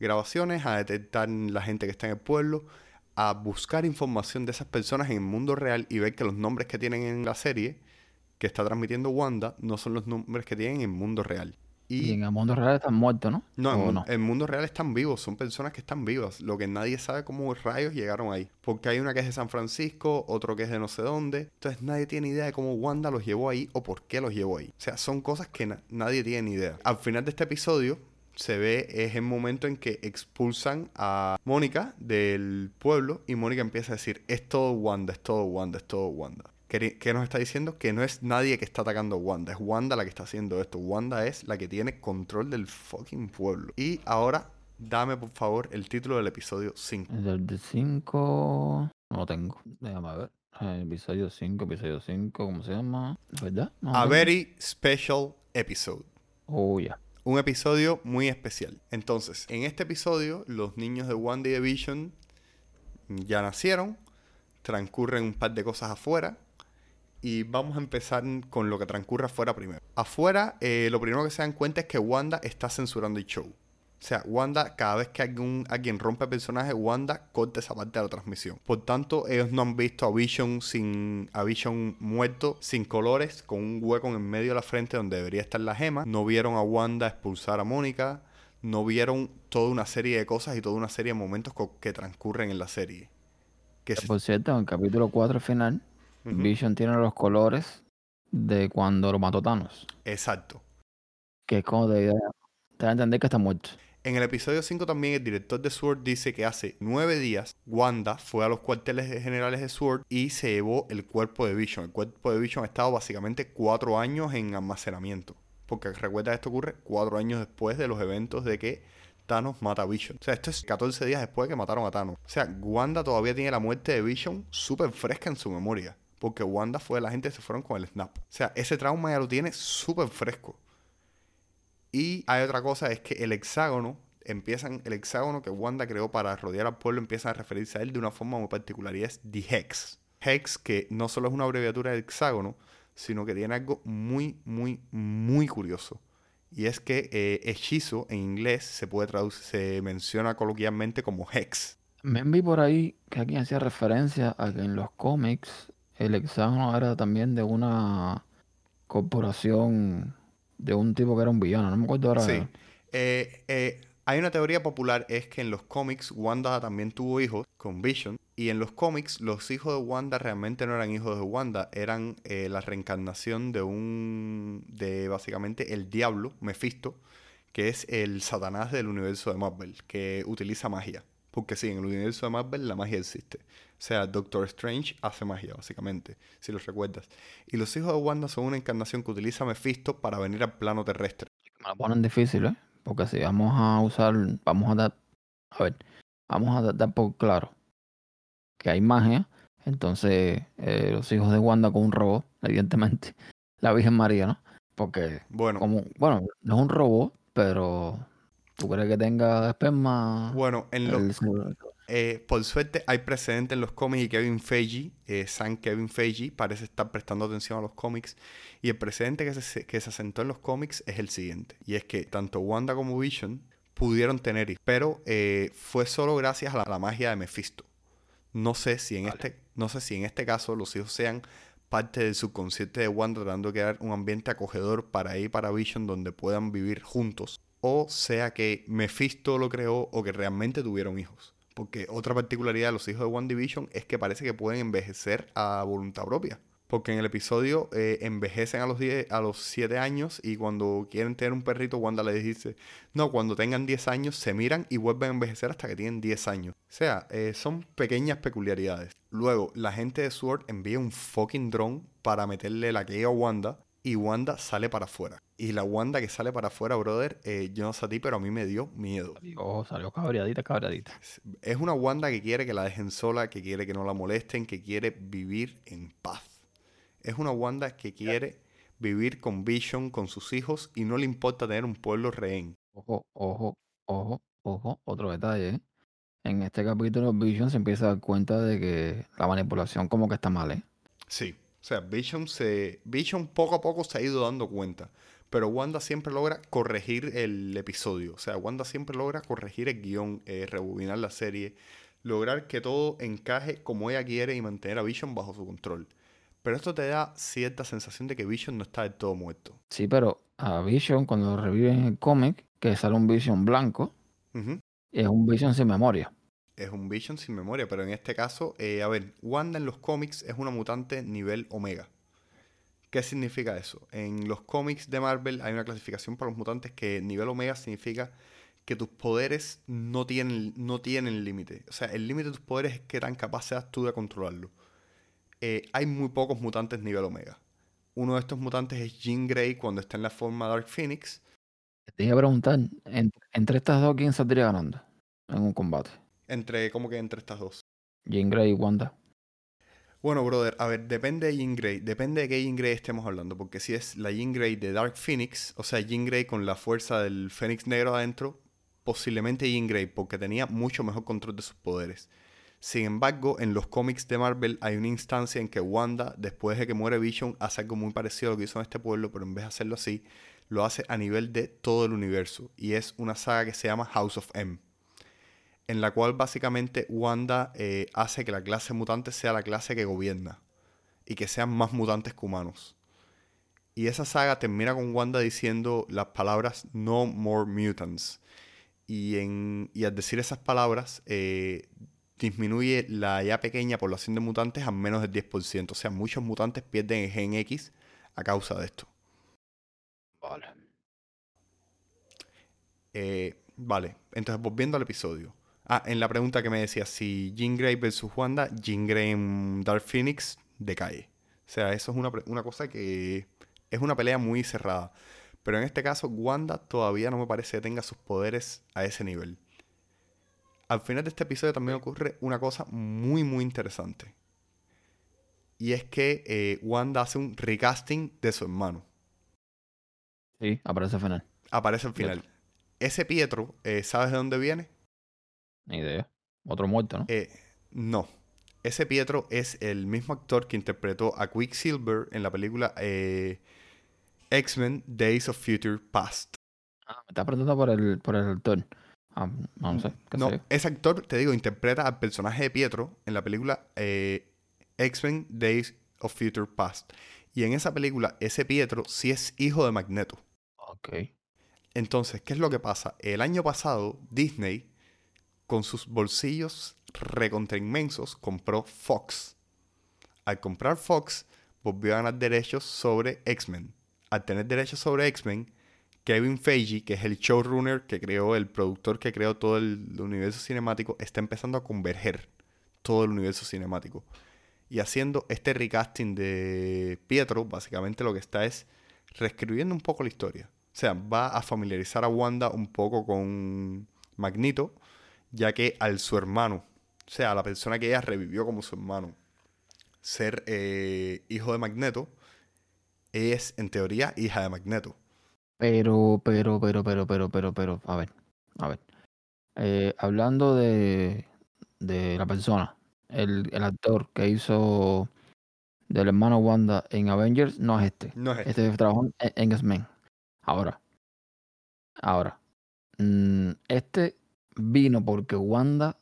grabaciones, a detectar la gente que está en el pueblo, a buscar información de esas personas en el mundo real y ver que los nombres que tienen en la serie que está transmitiendo Wanda no son los nombres que tienen en el mundo real. Y Y en el mundo real están muertos, ¿no? no, en, ¿O mun- no? en mundo real están vivos, son personas que están vivas. Lo que nadie sabe cómo rayos llegaron ahí. Porque hay una que es de San Francisco, otro que es de no sé dónde. Entonces nadie tiene idea de cómo Wanda los llevó ahí o por qué los llevó ahí. O sea, son cosas que na- nadie tiene ni idea. Al final de este episodio se ve es el momento en que expulsan a Mónica del pueblo y Mónica empieza a decir, es todo Wanda, es todo Wanda, es todo Wanda. ¿Qué, qué nos está diciendo? Que no es nadie que está atacando a Wanda, es Wanda la que está haciendo esto. Wanda es la que tiene control del fucking pueblo. Y ahora, dame por favor el título del episodio 5. El de 5 no lo tengo. Déjame ver. El episodio 5, episodio 5, ¿cómo se llama? ¿Verdad? No A very special episode. Oh, ya. Un episodio muy especial. Entonces, en este episodio, los niños de Wanda y de Vision ya nacieron, transcurren un par de cosas afuera. Y vamos a empezar con lo que transcurre afuera primero. Afuera, eh, lo primero que se dan cuenta es que Wanda está censurando el show. O sea, Wanda, cada vez que algún, alguien rompe el personaje, Wanda corta esa parte de la transmisión. Por tanto, ellos no han visto a Vision sin a Vision muerto, sin colores, con un hueco en el medio de la frente donde debería estar la gema. No vieron a Wanda expulsar a Mónica. No vieron toda una serie de cosas y toda una serie de momentos que transcurren en la serie. Que se- Por cierto, en el capítulo 4 final, Vision tiene los colores de cuando lo mató Thanos. Exacto. Que es como te, te da a entender que está muerto. En el episodio 5 también el director de SWORD dice que hace nueve días Wanda fue a los cuarteles generales de SWORD y se llevó el cuerpo de Vision. El cuerpo de Vision ha estado básicamente cuatro años en almacenamiento. Porque recuerda que esto ocurre cuatro años después de los eventos de que Thanos mata a Vision. O sea, esto es 14 días después de que mataron a Thanos. O sea, Wanda todavía tiene la muerte de Vision súper fresca en su memoria. Porque Wanda fue la gente que se fueron con el snap. O sea, ese trauma ya lo tiene súper fresco. Y hay otra cosa, es que el hexágono, empiezan, el hexágono que Wanda creó para rodear al pueblo, empiezan a referirse a él de una forma muy particular y es The Hex. Hex, que no solo es una abreviatura de hexágono, sino que tiene algo muy, muy, muy curioso. Y es que eh, hechizo en inglés se puede traducir, se menciona coloquialmente como hex. Me vi por ahí que alguien hacía referencia a que en los cómics el hexágono era también de una corporación de un tipo que era un villano. No me acuerdo ahora. Sí. Eh, eh, hay una teoría popular, es que en los cómics Wanda también tuvo hijos con Vision. Y en los cómics los hijos de Wanda realmente no eran hijos de Wanda, eran eh, la reencarnación de un... de básicamente el diablo, Mephisto, que es el satanás del universo de Marvel, que utiliza magia. Porque sí, en el universo de Marvel la magia existe. O sea, Doctor Strange hace magia, básicamente, si lo recuerdas. Y los hijos de Wanda son una encarnación que utiliza Mephisto para venir al plano terrestre. Me lo ponen difícil, ¿eh? Porque si vamos a usar, vamos a dar, a ver, vamos a dar, por claro que hay magia, entonces eh, los hijos de Wanda con un robot, evidentemente, la Virgen María, ¿no? Porque Bueno, como, bueno, no es un robot, pero ¿tú crees que tenga esperma? bueno, en los El- Eh, por suerte hay precedente en los cómics y Kevin Feige, eh, San Kevin Feige, parece estar prestando atención a los cómics. Y el precedente que se, que se asentó en los cómics es el siguiente. Y es que tanto Wanda como Vision pudieron tener hijos, pero eh, fue solo gracias a la, a la magia de Mephisto. No sé si en este, no sé si en este caso los hijos sean parte del subconsciente de Wanda tratando de crear un ambiente acogedor para ella y para Vision donde puedan vivir juntos. O sea que Mephisto lo creó o que realmente tuvieron hijos. Porque otra particularidad de los hijos de One Division es que parece que pueden envejecer a voluntad propia. Porque en el episodio eh, envejecen a los, 10, a los 7 años y cuando quieren tener un perrito, Wanda les dice, no, cuando tengan 10 años se miran y vuelven a envejecer hasta que tienen 10 años. O sea, eh, son pequeñas peculiaridades. Luego, la gente de SWORD envía un fucking drone para meterle la que a Wanda y Wanda sale para afuera. Y la Wanda que sale para afuera, brother, eh, yo no sé a ti, pero a mí me dio miedo. Salió, salió cabreadita, cabreadita. Es una Wanda que quiere que la dejen sola, que quiere que no la molesten, que quiere vivir en paz. Es una Wanda que quiere vivir con Vision, con sus hijos, y no le importa tener un pueblo rehén. Ojo, ojo, ojo, ojo, otro detalle, ¿eh? En este capítulo Vision se empieza a dar cuenta de que la manipulación como que está mal, ¿eh? Sí. O sea, Vision, se, Vision poco a poco se ha ido dando cuenta. Pero Wanda siempre logra corregir el episodio. O sea, Wanda siempre logra corregir el guion, eh, rebobinar la serie, lograr que todo encaje como ella quiere y mantener a Vision bajo su control. Pero esto te da cierta sensación de que Vision no está del todo muerto. Sí, pero a Vision cuando lo reviven en el cómic, que sale un Vision blanco, es un Vision sin memoria. Es un Vision sin memoria, pero en este caso, eh, a ver, Wanda en los cómics es una mutante nivel Omega. ¿Qué significa eso? En los cómics de Marvel hay una clasificación para los mutantes que nivel omega significa que tus poderes no tienen, no tienen límite. O sea, el límite de tus poderes es que tan capaz seas tú de controlarlo. Eh, hay muy pocos mutantes nivel omega. Uno de estos mutantes es Jean Grey cuando está en la forma Dark Phoenix. Te iba a preguntar, entre estas dos, ¿quién saldría ganando en un combate? Entre, ¿cómo que entre estas dos? Jean Grey y Wanda. Bueno, brother, a ver, depende de Jean Grey, depende de qué Jean Grey estemos hablando, porque si es la Jean Grey de Dark Phoenix, o sea, Jean Grey con la fuerza del Fénix Negro adentro, posiblemente Jean Grey, porque tenía mucho mejor control de sus poderes. Sin embargo, en los cómics de Marvel hay una instancia en que Wanda, después de que muere Vision, hace algo muy parecido a lo que hizo en este pueblo, pero en vez de hacerlo así, lo hace a nivel de todo el universo. Y es una saga que se llama House of M. En la cual básicamente Wanda eh, hace que la clase mutante sea la clase que gobierna. Y que sean más mutantes que humanos. Y esa saga termina con Wanda diciendo las palabras No More Mutants y, en, y al decir esas palabras eh, disminuye la ya pequeña población de mutantes a menos del 10%. O sea, muchos mutantes pierden el gen X a causa de esto. Vale. Eh, vale, entonces volviendo al episodio. Ah, en la pregunta que me decía si Jean Grey versus Wanda, Jean Grey en Dark Phoenix decae. O sea, eso es una, una cosa que es una pelea muy cerrada. Pero en este caso, Wanda todavía no me parece que tenga sus poderes a ese nivel. Al final de este episodio también ocurre una cosa muy, muy interesante. Y es que eh, Wanda hace un recasting de su hermano. Sí, aparece al final. Aparece al final. Ese Pietro, eh, ¿sabes de dónde viene? Ni idea. Otro muerto, ¿no? Eh, no. Ese Pietro es el mismo actor que interpretó a Quicksilver en la película X-Men Days of Future Past. Ah, me está preguntando por el, por el actor. Ah, no, sé. no, ese actor, te digo, interpreta al personaje de Pietro en la película eh, X-Men Days of Future Past. Y en esa película, ese Pietro sí es hijo de Magneto. Ok. Entonces, ¿qué es lo que pasa? El año pasado, Disney, con sus bolsillos recontra inmensos, compró Fox. Al comprar Fox, volvió a ganar derechos sobre X-Men al tener derechos sobre X-Men, Kevin Feige, que es el showrunner que creó, el productor que creó todo el universo cinemático, está empezando a converger todo el universo cinemático. Y haciendo este recasting de Pietro, básicamente lo que está es reescribiendo un poco la historia. O sea, va a familiarizar a Wanda un poco con Magneto, ya que al su hermano, o sea, a la persona que ella revivió como su hermano, ser eh, hijo de Magneto, es, en teoría, hija de Magneto. Pero, pero, pero, pero, pero, pero, pero, a ver, a ver. Eh, hablando de, de la persona, el, el, actor que hizo del hermano Wanda en Avengers no es este. No es este. Este trabajó en, en X-Men. Ahora, ahora, mm, este vino porque Wanda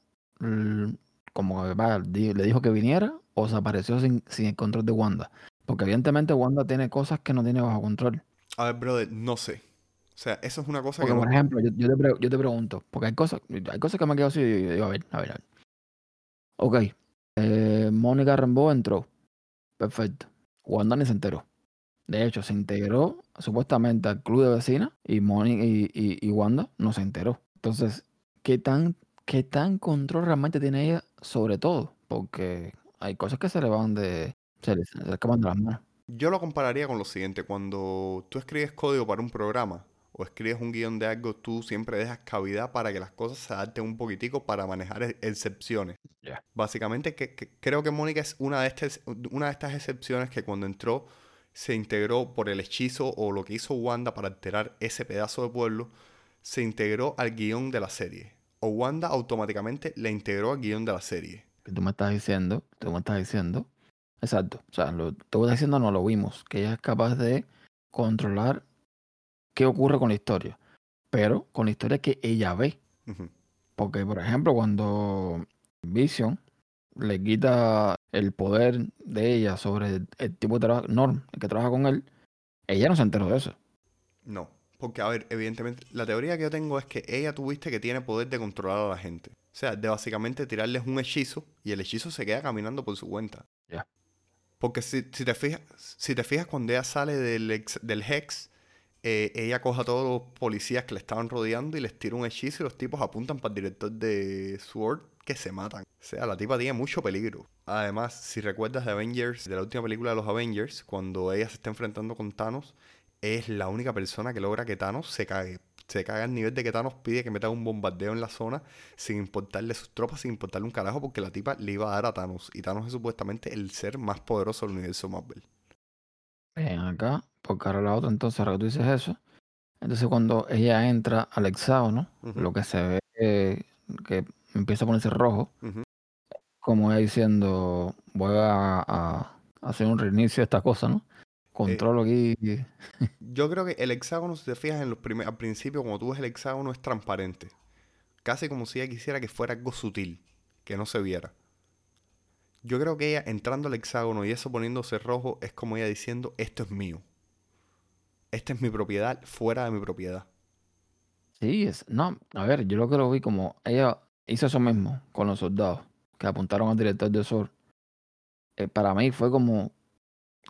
como le dijo que viniera o se apareció sin, sin el control de Wanda. Porque evidentemente Wanda tiene cosas que no tiene bajo control. A ver, brother, no sé. O sea, eso es una cosa porque, que. Por ejemplo, yo, te pregunto, porque hay cosas, hay cosas que me quedo así y digo, a ver, a ver, a ver. Ok. Eh, Mónica Rambeau entró. Perfecto. Wanda ni se enteró. De hecho, se integró supuestamente al club de vecinas y, y, y, Wanda no se enteró. Entonces, ¿qué tan, ¿qué tan control realmente tiene ella sobre todo? Porque hay cosas que se le van de, se les, las manos. Yo lo compararía con lo siguiente. Cuando tú escribes código para un programa o escribes un guion de algo, tú siempre dejas cavidad para que las cosas se adapten un poquitico para manejar e, excepciones. Básicamente, que, creo que Mónica es una de, estas, una de estas excepciones que cuando entró se integró por el hechizo o lo que hizo Wanda para alterar ese pedazo de pueblo, se integró al guion de la serie. O Wanda automáticamente le integró al guion de la serie. Que tú me estás diciendo, tú me estás diciendo Exacto. O sea, lo que estás diciendo no lo vimos, que ella es capaz de controlar qué ocurre con la historia, pero con la historia que ella ve. Porque, por ejemplo, cuando Vision le quita el poder de ella sobre el, tipo de trabajo, Norm, el que trabaja con él, ella no se enteró de eso. No, porque, a ver, evidentemente, la teoría que yo tengo es que ella tuviste que tiene poder de controlar a la gente. O sea, de básicamente tirarles un hechizo y el hechizo se queda caminando por su cuenta. Ya. Porque si, si te fijas, si te fijas cuando ella sale del, ex- del Hex, eh, ella coge a todos los policías que le estaban rodeando y les tira un hechizo y los tipos apuntan para el director de Sword que se matan. O sea, la tipa tiene mucho peligro. Además, si recuerdas de Avengers, de la última película de los Avengers, cuando ella se está enfrentando con Thanos, es la única persona que logra que Thanos se cague. Se caga al nivel de que Thanos pide que meta un bombardeo en la zona sin importarle sus tropas, sin importarle un carajo, porque la tipa le iba a dar a Thanos. Y Thanos es supuestamente el ser más poderoso del universo Marvel. Ven acá, porque ahora la otra, entonces, ahora que tú dices eso, entonces cuando ella entra al hexágono, Ujú. lo que se ve eh, que empieza a ponerse rojo, como ella diciendo, voy a, a hacer un reinicio de esta cosa, ¿no? Controlo aquí. Yo creo que el hexágono, si te fijas en los primer- al principio, cuando tú ves el hexágono, es transparente. Casi como si ella quisiera que fuera algo sutil, que no se viera. Yo creo que ella entrando al hexágono y eso poniéndose rojo es como ella diciendo, esto es mío. Esta es mi propiedad fuera de mi propiedad. Sí, es, no, a ver, yo lo que lo vi como ella hizo eso mismo con los soldados que apuntaron al director de SOR. Eh, para mí fue como,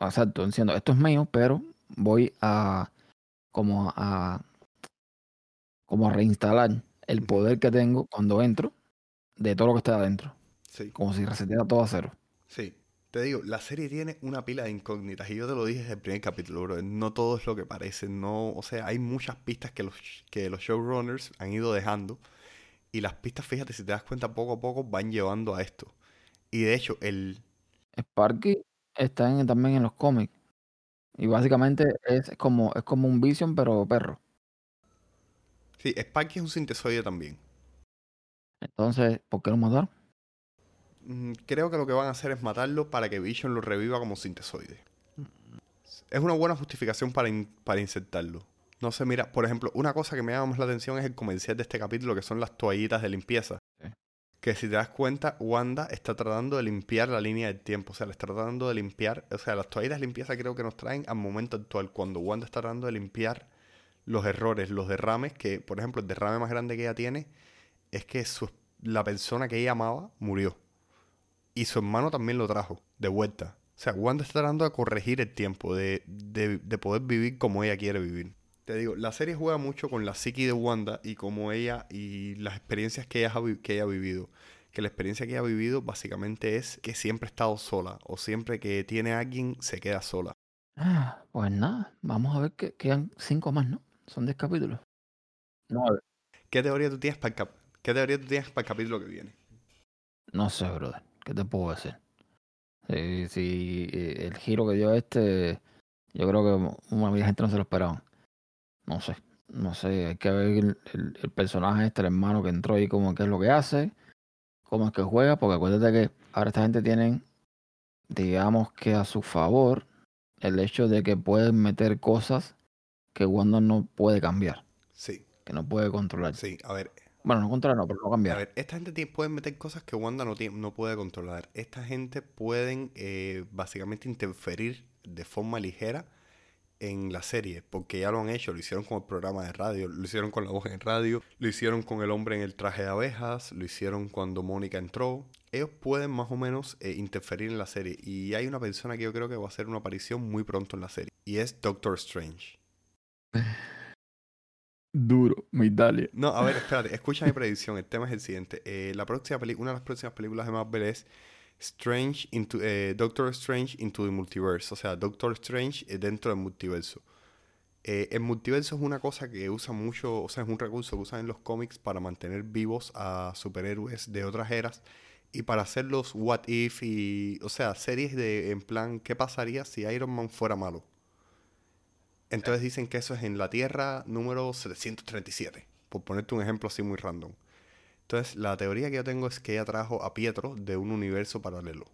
exacto, diciendo, esto es mío, pero voy a como a como a reinstalar el poder que tengo cuando entro de todo lo que está adentro, Sí, como si reseteara todo a cero. sí. Te digo, la serie tiene una pila de incógnitas y yo te lo dije desde el primer capítulo, bro. No todo es lo que parece, no, o sea, hay muchas pistas que los, que los showrunners han ido dejando y las pistas, fíjate, si te das cuenta, poco a poco van llevando a esto. Y de hecho, el, Sparky está en- también en los cómics y básicamente es como es como un Vision pero perro. sí, Sparky es un sintesoide también. Entonces, ¿por qué lo mataron? Mm, Creo que lo que van a hacer es matarlo para que Vision lo reviva como sintesoide. Es una buena justificación para, in- para insertarlo. No sé, mira, por ejemplo, una cosa que me llama más la atención es el comercial de este capítulo, que son las toallitas de limpieza. Que si te das cuenta, Wanda está tratando de limpiar la línea del tiempo. O sea, le está tratando de limpiar. O sea, las toallitas limpieza creo que nos traen al momento actual. Cuando Wanda está tratando de limpiar los errores, los derrames. Que, por ejemplo, el derrame más grande que ella tiene es que la persona que ella amaba murió. Y su hermano también lo trajo de vuelta. O sea, Wanda está tratando de corregir el tiempo, de- de poder vivir como ella quiere vivir. Te digo, la serie juega mucho con la psique de Wanda y como ella y las experiencias que ella, que ella ha vivido. Que la experiencia que ella ha vivido básicamente es que siempre ha estado sola o siempre que tiene a alguien se queda sola. Ah, pues nada, vamos a ver que quedan cinco más, ¿no? Son 10 capítulos. Nueve. ¿Qué teoría tú tienes para el, cap- ¿qué teoría tú tienes para el capítulo que viene? No sé, brother. ¿Qué te puedo decir? Si, si eh, el giro que dio este, yo creo que una gente no se lo esperaba. No sé, no sé. Hay que ver el, el- el personaje este, el hermano que entró ahí, como qué es lo que hace, cómo es que juega, porque acuérdate que ahora esta gente tienen, digamos que a su favor, el hecho de que pueden meter cosas que Wanda no puede cambiar, Sí, que no puede controlar. sí, a ver, Bueno, no controlar, no, pero no A cambiar. ver, esta gente tiene- puede meter cosas que Wanda no, tiene, no puede controlar. Esta gente pueden eh, básicamente interferir de forma ligera en la serie, porque ya lo han hecho, lo hicieron con el programa de radio, lo hicieron con la voz en radio, lo hicieron con el hombre en el traje de abejas, lo hicieron cuando Mónica entró. Ellos pueden más o menos eh, interferir en la serie y hay una persona que yo creo que va a hacer una aparición muy pronto en la serie y es Doctor Strange. Duro, mi Italia. No, a ver, espérate, escucha mi predicción. El tema es el siguiente. Eh, la próxima una de las próximas películas de Marvel es Strange into, eh, Doctor Strange into the Multiverse. O sea, Doctor Strange eh, dentro del multiverso. Eh, el multiverso es una cosa que usa mucho, o sea, es un recurso que usan en los cómics para mantener vivos a superhéroes de otras eras y para hacer los what if y, o sea, series de, en plan, ¿qué pasaría si Iron Man fuera malo? Entonces dicen que eso es en la Tierra número 737, por ponerte un ejemplo así muy random. Entonces, la teoría que yo tengo es que ella trajo a Pietro de un universo paralelo,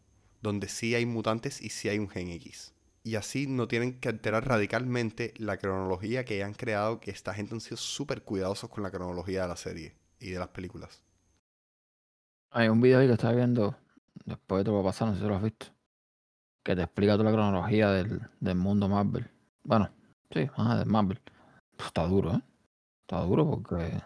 donde sí hay mutantes y sí hay un gen X. Y así no tienen que alterar radicalmente la cronología que han creado, que esta gente han sido súper cuidadosos con la cronología de la serie y de las películas. Hay un video ahí que estaba viendo, después te lo voy a pasar, no sé si lo has visto, que te explica toda la cronología del, del mundo Marvel. Bueno, sí, ajá, del Marvel. Pues está duro, ¿eh? Está duro porque...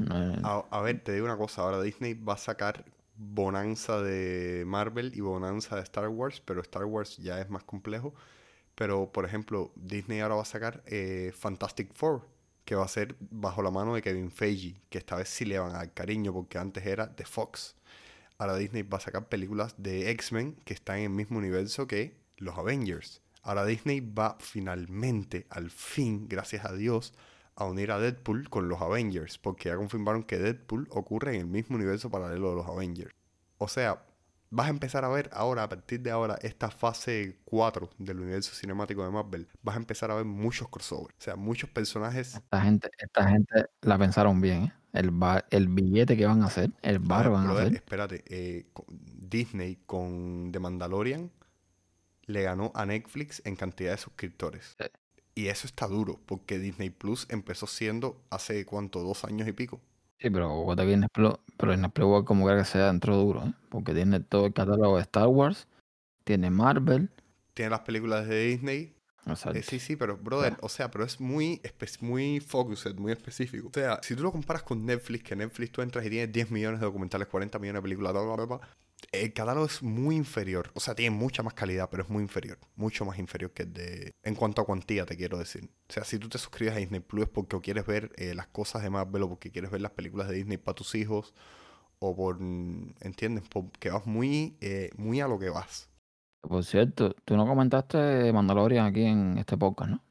a ver, te digo una cosa, ahora Disney va a sacar bonanza de Marvel y bonanza de Star Wars, pero Star Wars ya es más complejo. Pero, por ejemplo, Disney ahora va a sacar eh, Fantastic Four, que va a ser bajo la mano de Kevin Feige, que esta vez sí le van a dar cariño, porque antes era de Fox. Ahora Disney va a sacar películas de X-Men que están en el mismo universo que los Avengers. Ahora Disney va finalmente, al fin, gracias a Dios, a unir a Deadpool con los Avengers, porque ya confirmaron que Deadpool ocurre en el mismo universo paralelo de los Avengers. O sea, vas a empezar a ver ahora, a partir de ahora, esta fase 4 del universo cinemático de Marvel, vas a empezar a ver muchos crossovers. O sea, muchos personajes. Esta gente, esta gente la pensaron bien, ¿eh? El, el billete que van a hacer, el bar van a hacer. Espérate, eh, Disney con The Mandalorian le ganó a Netflix en cantidad de suscriptores. Y eso está duro, porque Disney Plus empezó siendo hace cuánto, dos años y pico. Sí, pero también pero en Plus como que sea dentro duro, ¿eh? porque tiene todo el catálogo de Star Wars, tiene Marvel. Tiene las películas de Disney. Eh, sí, sí, pero brother, o sea, pero es muy, muy focused, muy específico. O sea, si tú lo comparas con Netflix, que Netflix tú entras y tienes 10 millones de documentales, 40 millones de películas, bla, bla, bla, el catálogo es muy inferior. O sea, tiene mucha más calidad, pero es muy inferior. Mucho más inferior que el de. En cuanto a cuantía, te quiero decir. O sea, si tú te suscribes a Disney Plus porque quieres ver eh, las cosas de Marvel o porque quieres ver las películas de Disney para tus hijos. O por. ¿Entiendes? Porque vas muy, eh, muy a lo que vas. Por cierto, tú no comentaste Mandalorian aquí en este podcast, ¿no?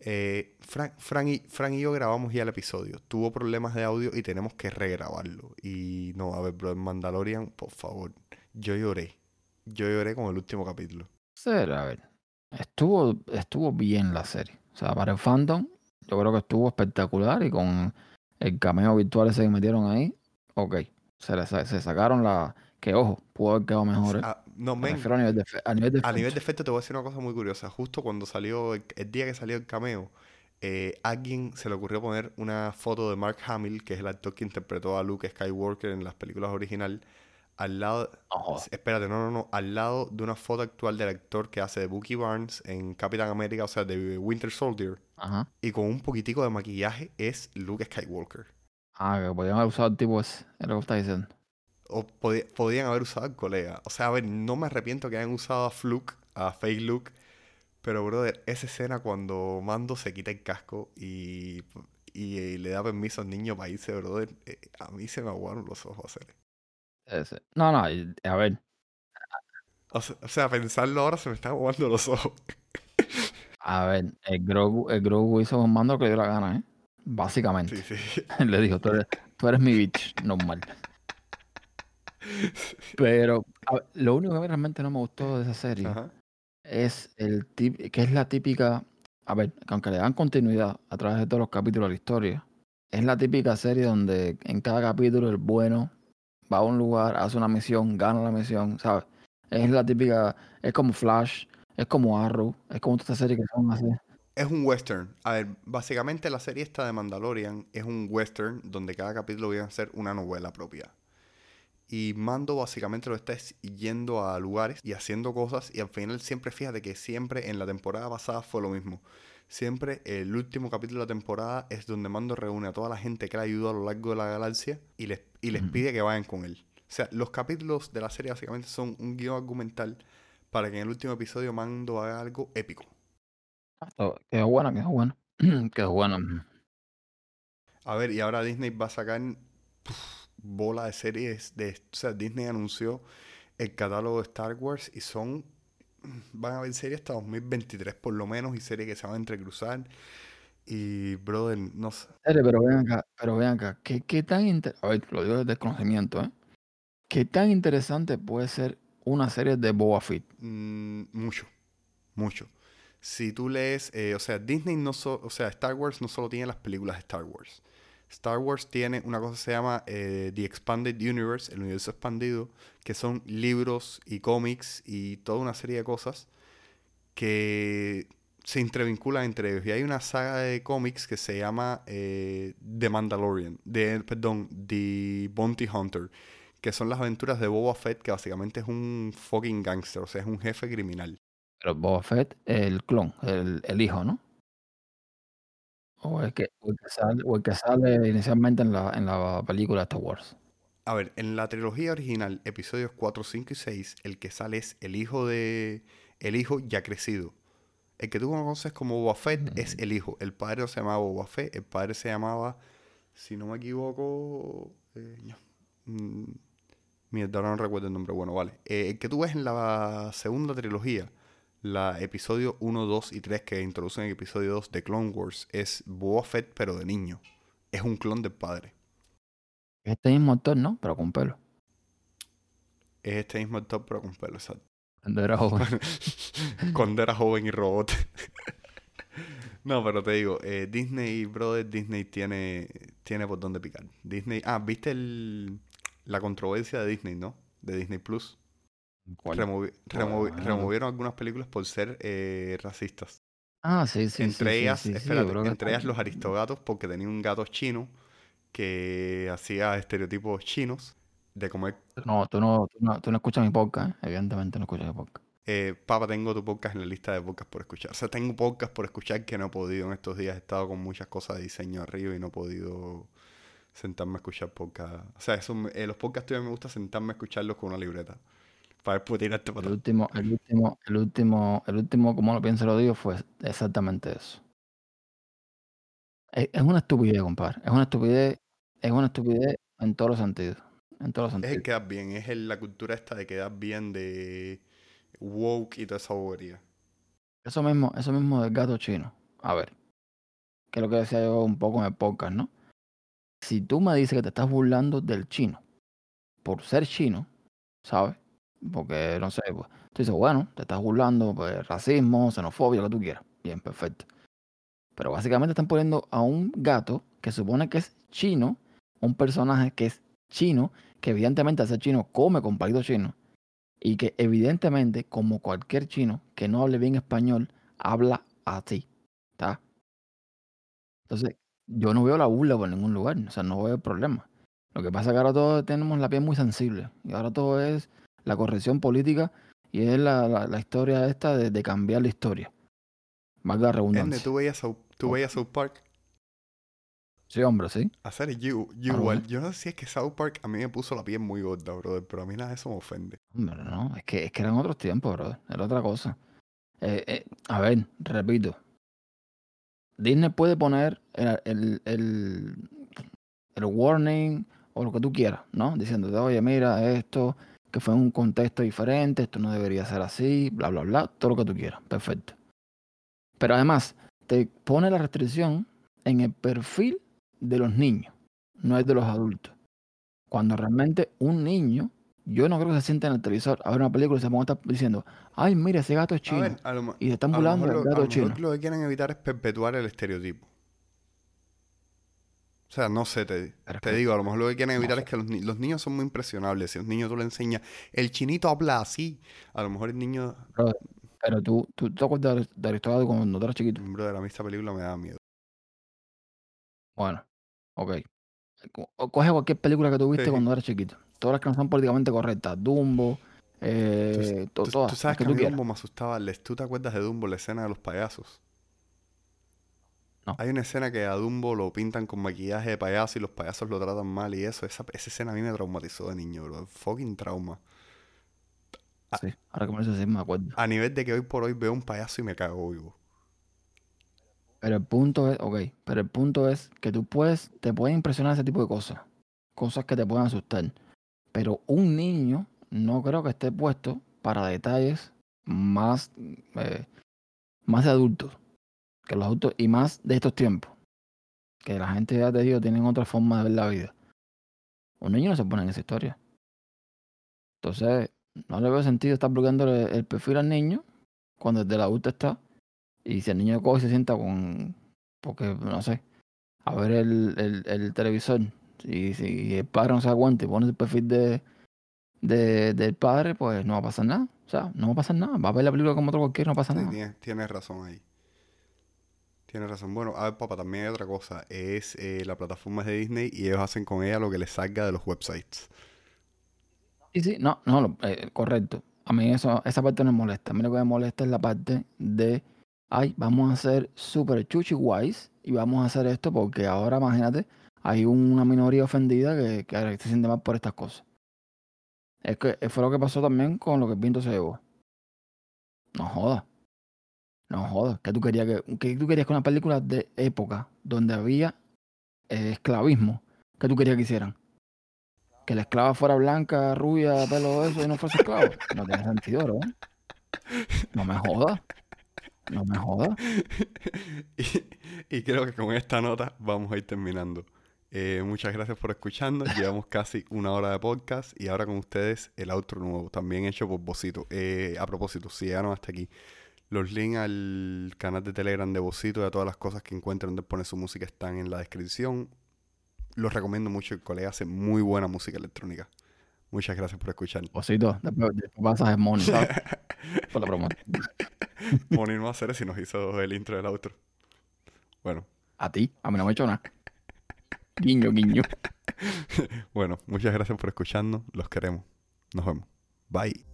Eh, Frank, y, Frank y yo grabamos ya el episodio. Tuvo problemas de audio y tenemos que regrabarlo. Y no, a ver, bro, Mandalorian, por favor. Yo lloré. Yo lloré con el último capítulo. Sí, a ver. Estuvo, estuvo bien la serie. O sea, para el fandom, yo creo que estuvo espectacular y con el cameo virtual ese que metieron ahí, ok. Se, se sacaron la. Que ojo, pudo haber quedado mejor. ¿eh? No, men, a, nivel de, a, nivel de, a nivel de efecto te voy a decir una cosa muy curiosa. Justo cuando salió, el, día que salió el cameo, eh, alguien se le ocurrió poner una foto de Mark Hamill, que es el actor que interpretó a Luke Skywalker en las películas originales, al lado. Espérate, no, no, no. Al lado de una foto actual del actor que hace de Bucky Barnes en Capitán América, o sea, de Winter Soldier. Ajá. Y con un poquitico de maquillaje es Luke Skywalker. Ah, que podían haber usado el tipo ese, es lo que está diciendo. O podían haber usado al colega. O sea, a ver, no me arrepiento que hayan usado a Fluke, a Fake Luke. Pero, brother, esa escena cuando Mando se quita el casco y, y, le da permiso al niño para irse, brother, eh, a mí se me aguaron los ojos hacer. No, no, a ver. O sea, pensarlo ahora se me están jugando los ojos. A ver, el Grogu, el Grogu hizo un mando que le dio la gana, ¿eh? Básicamente. Sí, sí. Le dijo, tú eres, mi bitch, normal. Pero lo único que realmente no me gustó de esa serie es el tip, que es la típica, a ver, aunque le dan continuidad a través de todos los capítulos de la historia, es la típica serie donde en cada capítulo el bueno va a un lugar, hace una misión, gana la misión, ¿sabes? Es la típica, es como Flash, es como Arrow, es como esta serie que son así. Es un western. A ver, básicamente la serie esta de Mandalorian es un western donde cada capítulo viene a ser una novela propia. Y Mando básicamente lo está yendo a lugares y haciendo cosas y al final siempre fíjate que siempre en la temporada pasada fue lo mismo. Siempre el último capítulo de la temporada es donde Mando reúne a toda la gente que le ayudado a lo largo de la galaxia y les, y les pide que vayan con él. O sea, los capítulos de la serie básicamente son un guion argumental para que en el último episodio Mando haga algo épico. Quedó bueno, quedó bueno. quedó bueno. A ver, y ahora Disney va a sacar bola de series. De, o sea, Disney anunció el catálogo de Star Wars y son van a haber series hasta 2023 por lo menos y series que se van a entrecruzar. Y, brother, no sé. Pero vean acá, pero vean acá, ¿qué, qué tan a ver, lo digo desde desconocimiento, ¿eh? ¿Qué tan interesante puede ser una serie de Boba Fett? Mm, mucho, mucho. Si tú lees, eh, o sea, Disney no solo, o sea, Star Wars no solo tiene las películas de Star Wars. Star Wars tiene una cosa que se llama eh, The Expanded Universe, el universo expandido, que son libros y cómics y toda una serie de cosas que se intervinculan entre ellos. Y hay una saga de cómics que se llama eh, The Mandalorian, de, perdón, The Bounty Hunter, que son las aventuras de Boba Fett, que básicamente es un fucking gangster, o sea, es un jefe criminal. Pero Boba Fett, el clon, el, el hijo, ¿no? O el que, o el que sale, o el que sale inicialmente en la, en la película de Star Wars. A ver, en la trilogía original, episodios 4, 5 y 6, el que sale es el hijo de. El hijo ya crecido. El que tú conoces como Boba Fett es el hijo. El padre no se llamaba Boba Fett, el padre se llamaba, si no me equivoco. Eh, no. Mm, mierda, ahora no recuerdo el nombre. Bueno, vale. Eh, el que tú ves en la segunda trilogía, la episodio 1, 2 y 3 que introducen el episodio 2 de Clone Wars, es Boba Fett, pero de niño. Es un clon del padre. Es este mismo actor, ¿no? Pero con pelo. Es este mismo actor, pero con pelo, exacto. Cuando era joven. Cuando era joven y robot. no, pero te digo, eh, Disney, brother, Disney tiene, tiene por dónde picar. Disney, ah, ¿viste el, la controversia de Disney, no? De Disney Plus. ¿Cuál? Removi- removi- Ah. removieron algunas películas por ser eh, racistas. Ah, sí, sí. sí, entre sí, ellas, sí, sí, espérate, yo creo que entre ellas los aristogatos, porque tenía un gato chino que hacía estereotipos chinos de comer. No, tú no, tú no, tú no escuchas mi podcast, ¿eh? Evidentemente no escuchas mi podcast. Eh, papá, tengo tu podcast en la lista de podcasts por escuchar. O sea, tengo podcast por escuchar que no he podido en estos días. He estado con muchas cosas de diseño arriba y no he podido sentarme a escuchar podcast. O sea, eso, eh, los podcasts todavía me gusta sentarme a escucharlos con una libreta. Para para El último, el último, el último, el último, como lo pienso lo digo, fue exactamente eso. Es, es una estupidez, compadre. Es una estupidez, es una estupidez en todos los sentidos. En todos los Es el sentidos. quedar bien, es el- la cultura esta de quedar bien de woke y toda esa bobería. Eso mismo, eso mismo del gato chino. A ver, que es lo que decía yo un poco en el podcast, ¿no? Si tú me dices que te estás burlando del chino por ser chino, ¿sabes? Porque, no sé, pues, tú dices, bueno, te estás burlando, pues, racismo, xenofobia, lo que tú quieras. Bien, perfecto. Pero básicamente están poniendo a un gato que supone que es chino, un personaje que es chino, que evidentemente al chino come con palito chino, y que evidentemente, como cualquier chino que no hable bien español, habla así. ¿Está? Entonces, yo no veo la burla por ningún lugar, o sea, no veo el problema. Lo que pasa es que ahora todos tenemos la piel muy sensible, y ahora todo es la corrección política y es la, la- la historia esta de, de cambiar la historia. Valga la redundancia. ¿tú veías, South, tú veías South Park? Sí, hombre, sí. Hacer yo, yo Ah, igual. Yo no sé si es que South Park a mí me puso la piel muy gorda, brother, pero a mí nada de eso me ofende. Hombre, no, es que, es que eran otros tiempos, bro. Era otra cosa. Eh, eh, a ver, repito. Disney puede poner el, el, el, el warning o lo que tú quieras, ¿no? Diciéndote, oye, mira, esto que fue en un contexto diferente, esto no debería ser así, bla, bla, bla, todo lo que tú quieras. Perfecto. Pero además, te pone la restricción en el perfil de los niños, no es de los adultos. Cuando realmente un niño, yo no creo que se siente en el televisor a ver una película y se ponga a estar diciendo, ay, mira, ese gato es A chino. ver, a lo, mo- y se están a burlando del a gato lo chino. mejor lo que quieren evitar es perpetuar el estereotipo. O sea, no sé, te, Pero te digo, a lo mejor lo que quieren no evitar sé. es que los, ni- los niños son muy impresionables. Si a un niño tú le enseñas, el chinito habla así, a lo mejor el niño, Pero tú, tú te acuerdas de, Aristóteles cuando tú eras chiquito. brother, a mí esta película me da miedo. Bueno, ok. O Coge cualquier película que tú viste Sí. cuando eras chiquito. Todas las que no son políticamente correctas. Dumbo, eh, to- Tú, todas. tú sabes que que a tú mí quieras. Dumbo me asustaba. Les- ¿Tú te acuerdas de Dumbo, la escena de los payasos? No. Hay una escena que a Dumbo lo pintan con maquillaje de payaso y los payasos lo tratan mal y eso. Esa, esa escena a mí me traumatizó de niño, bro. Fucking trauma. Sí, ahora que me lo dices, me acuerdo. A nivel de que hoy por hoy veo un payaso y me cago vivo. Pero el punto es, ok, pero el punto es que tú puedes, te pueden impresionar ese tipo de cosas. Cosas que te pueden asustar. Pero un niño no creo que esté puesto para detalles más, eh, más de adultos. Que los adultos, y más de estos tiempos. Que la gente, ya te digo, tienen otra forma de ver la vida. Un niño no se pone en esa historia. Entonces, no le veo sentido estar bloqueándole el perfil al niño cuando desde el adulto está. Y si el niño coge y se sienta con, porque no sé, a ver el, el, el televisor, y si el padre no se da cuenta y pone el perfil de, de, del padre, pues no va a pasar nada. O sea, no va a pasar nada. Va a ver la película como otro cualquiera, no pasa Sí, nada. tienes, tienes razón ahí. Tienes razón. Bueno, a ver, papá, también hay otra cosa. Es eh, la plataforma de Disney y ellos hacen con ella lo que les salga de los websites. Sí, sí, no, no, eh, correcto. A mí eso, esa parte no me molesta. A mí lo que me molesta es la parte de ay, vamos a ser super chuchi wise y vamos a hacer esto porque ahora, imagínate, hay una minoría ofendida que, que se siente mal por estas cosas. Es que fue lo que pasó también con lo que Pinto se llevó. No jodas. No jodas. ¿Qué tú querías que, que tú querías con una película de época donde había eh, esclavismo? ¿Qué tú querías que hicieran? Que la esclava fuera blanca, rubia, pelo eso y no fuese esclavo. No tiene sentido, ¿no? No me jodas. No me jodas. y, creo que con esta nota vamos a ir terminando. Eh, muchas gracias por escuchando. Llevamos casi una hora de podcast y ahora con ustedes el outro nuevo, también hecho por Bocito. Eh, a propósito, si llegaron hasta aquí, los links al canal de Telegram de Bocito y a todas las cosas que encuentren donde pone su música están en la descripción los recomiendo mucho. El colega hace muy buena música electrónica. Muchas gracias por escuchar. Osito, después, pasas el Moni, ¿sabes? por la promoción. Moni no va a hacer si nos hizo el intro del outro. Bueno. A ti, a mí no me he hecho nada. Guiño, guiño. bueno, muchas gracias por escucharnos. Los queremos. Nos vemos. Bye.